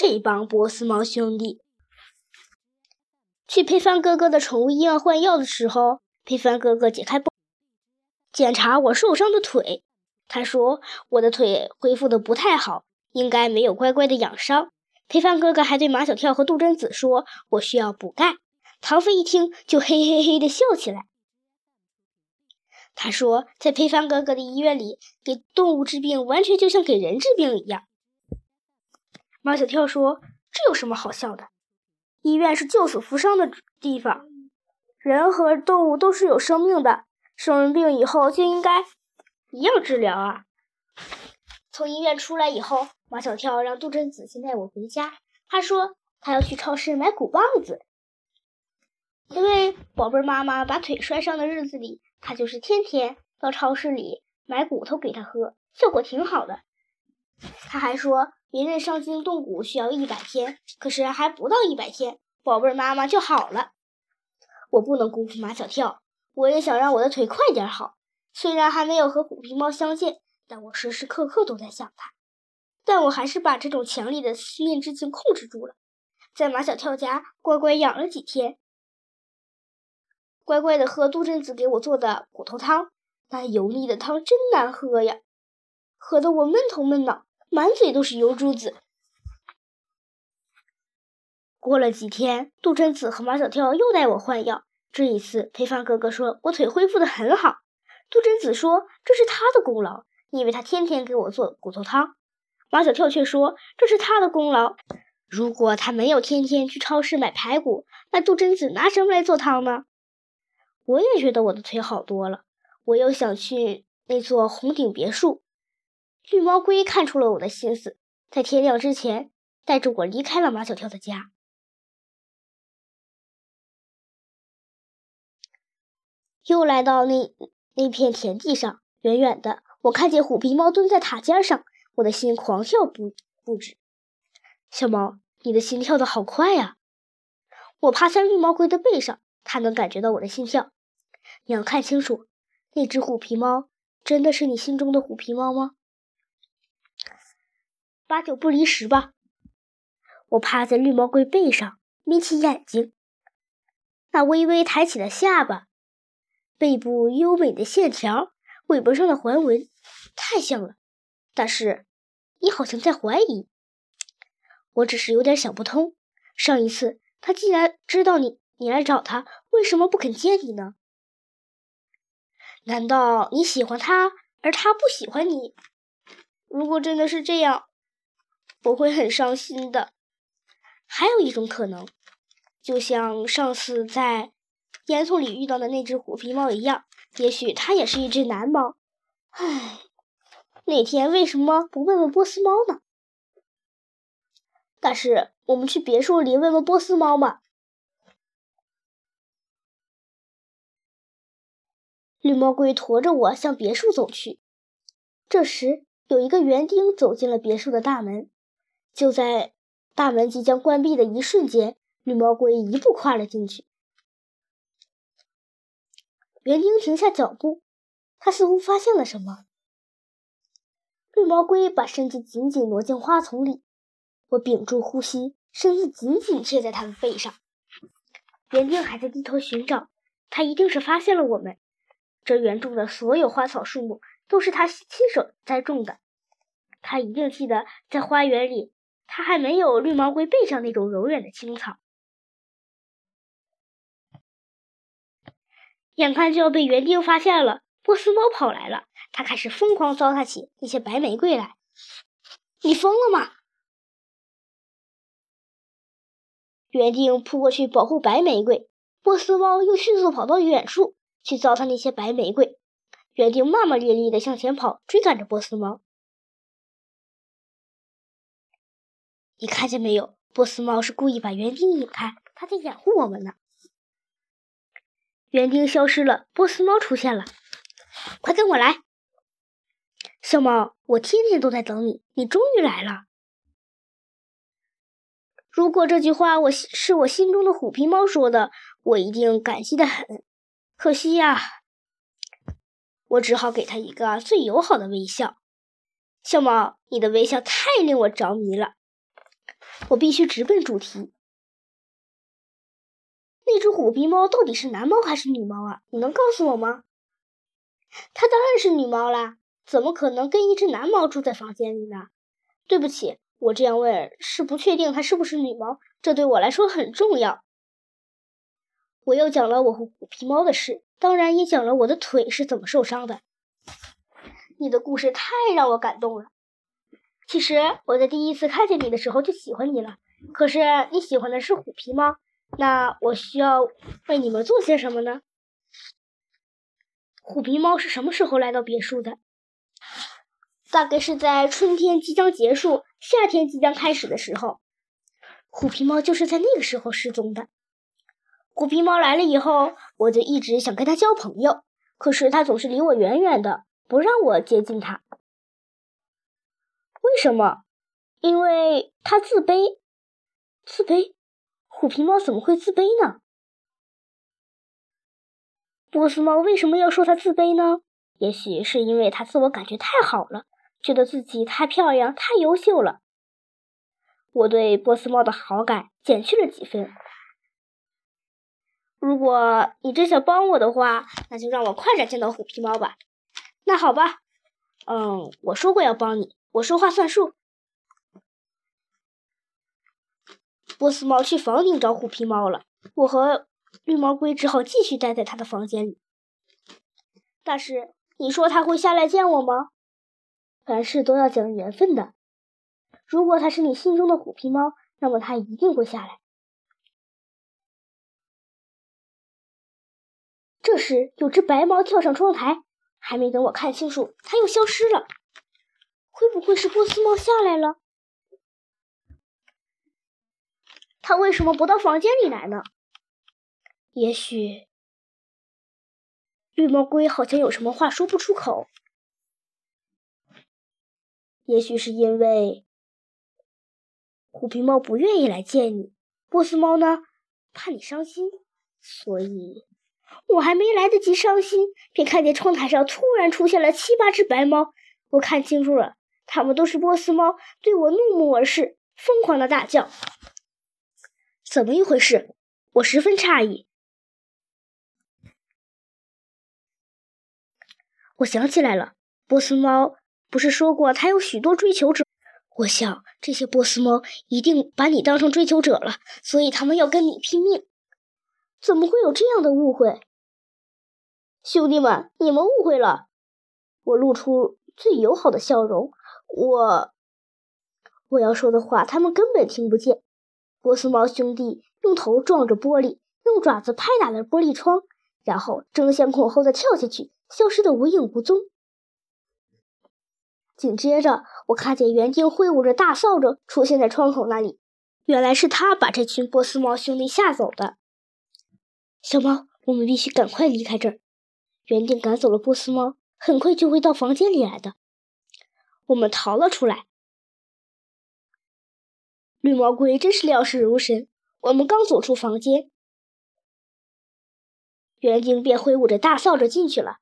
这帮波斯猫兄弟。去佩凡哥哥的宠物医院换药的时候，佩凡哥哥解开包，检查我受伤的腿。他说我的腿恢复的不太好，应该没有乖乖的养伤。佩凡哥哥还对马小跳和杜真子说：“我需要补钙。”唐飞一听就嘿嘿嘿的笑起来。他说，在佩帆哥哥的医院里，给动物治病完全就像给人治病一样。马小跳说：“这有什么好笑的？”医院是救死扶伤的地方，人和动物都是有生命的，生完病以后就应该一样治疗啊。从医院出来以后，马小跳让杜真子先带我回家。他说他要去超市买鼓棒子，因为宝贝妈妈把腿摔伤的日子里，他就是天天到超市里买骨头给他喝，效果挺好的。他还说。别人伤筋动骨需要一百天，可是还不到一百天，宝贝儿妈妈就好了。我不能辜负马小跳，我也想让我的腿快点好。虽然还没有和虎皮猫相见，但我时时刻刻都在想他。但我还是把这种强烈的思念之情控制住了，在马小跳家乖乖养了几天，乖乖的喝杜真子给我做的骨头汤。那油腻的汤真难喝呀，喝得我闷头闷脑。满嘴都是油珠子。过了几天，杜真子和马小跳又带我换药。这一次，裴帆哥哥说我腿恢复的很好。杜真子说这是他的功劳，因为他天天给我做骨头汤。马小跳却说这是他的功劳，如果他没有天天去超市买排骨，那杜真子拿什么来做汤呢？我也觉得我的腿好多了，我又想去那座红顶别墅。绿毛龟看出了我的心思，在天亮之前带着我离开了马小跳的家。又来到那那片田地上，远远的，我看见虎皮猫蹲在塔尖上，我的心狂跳不不止。小猫，你的心跳的好快呀！我趴在绿毛龟的背上，它能感觉到我的心跳。你要看清楚，那只虎皮猫真的是你心中的虎皮猫吗？八九不离十吧。我趴在绿毛龟背上，眯起眼睛，那微微抬起的下巴，背部优美的线条，尾巴上的环纹，太像了。但是，你好像在怀疑。我只是有点想不通。上一次他既然知道你你来找他，为什么不肯见你呢？难道你喜欢他，而他不喜欢你？如果真的是这样，我会很伤心的。还有一种可能，就像上次在烟囱里遇到的那只虎皮猫一样，也许它也是一只男猫。唉，那天为什么不问问波斯猫呢？但是我们去别墅里问问波斯猫吧。绿毛龟驮着我向别墅走去。这时，有一个园丁走进了别墅的大门。就在大门即将关闭的一瞬间，绿毛龟一步跨了进去。园丁停下脚步，他似乎发现了什么。绿毛龟把身子紧紧挪进花丛里，我屏住呼吸，身子紧紧贴在他的背上。园丁还在低头寻找，他一定是发现了我们。这园中的所有花草树木都是他亲手栽种的，他一定记得在花园里。它还没有绿毛龟背上那种柔软的青草，眼看就要被园丁发现了，波斯猫跑来了，它开始疯狂糟蹋起那些白玫瑰来。你疯了吗？园丁扑过去保护白玫瑰，波斯猫又迅速跑到远处去糟蹋那些白玫瑰。园丁骂骂咧咧的向前跑，追赶着波斯猫。你看见没有？波斯猫是故意把园丁引开，它在掩护我们呢。园丁消失了，波斯猫出现了。快跟我来，小猫！我天天都在等你，你终于来了。如果这句话我是我心中的虎皮猫说的，我一定感激的很。可惜呀，我只好给他一个最友好的微笑。小猫，你的微笑太令我着迷了。我必须直奔主题。那只虎皮猫到底是男猫还是女猫啊？你能告诉我吗？它当然是女猫啦，怎么可能跟一只男猫住在房间里呢？对不起，我这样问是不确定它是不是女猫，这对我来说很重要。我又讲了我和虎皮猫的事，当然也讲了我的腿是怎么受伤的。你的故事太让我感动了。其实我在第一次看见你的时候就喜欢你了，可是你喜欢的是虎皮猫，那我需要为你们做些什么呢？虎皮猫是什么时候来到别墅的？大概是在春天即将结束、夏天即将开始的时候。虎皮猫就是在那个时候失踪的。虎皮猫来了以后，我就一直想跟它交朋友，可是它总是离我远远的，不让我接近它。为什么？因为他自卑。自卑？虎皮猫怎么会自卑呢？波斯猫为什么要说它自卑呢？也许是因为它自我感觉太好了，觉得自己太漂亮、太优秀了。我对波斯猫的好感减去了几分。如果你真想帮我的话，那就让我快点见到虎皮猫吧。那好吧，嗯，我说过要帮你，我说话算数。波斯猫去房顶找虎皮猫了，我和绿毛龟只好继续待在他的房间里。大师，你说他会下来见我吗？凡事都要讲缘分的。如果他是你心中的虎皮猫，那么他一定会下来。这时，有只白猫跳上窗台，还没等我看清楚，它又消失了。会不会是波斯猫下来了？它为什么不到房间里来呢？也许，绿毛龟好像有什么话说不出口。也许是因为虎皮猫不愿意来见你，波斯猫呢，怕你伤心，所以。我还没来得及伤心，便看见窗台上突然出现了七八只白猫。我看清楚了，它们都是波斯猫，对我怒目而视，疯狂的大叫。怎么一回事？我十分诧异。我想起来了，波斯猫不是说过它有许多追求者？我想这些波斯猫一定把你当成追求者了，所以他们要跟你拼命。怎么会有这样的误会？兄弟们，你们误会了。我露出最友好的笑容。我我要说的话，他们根本听不见。波斯猫兄弟用头撞着玻璃，用爪子拍打了玻璃窗，然后争先恐后的跳下去，消失的无影无踪。紧接着，我看见园丁挥舞着大扫帚出现在窗口那里，原来是他把这群波斯猫兄弟吓走的。小猫，我们必须赶快离开这儿。园丁赶走了波斯猫，很快就会到房间里来的。我们逃了出来。绿毛龟真是料事如神。我们刚走出房间，园丁便挥舞着大扫帚进去了。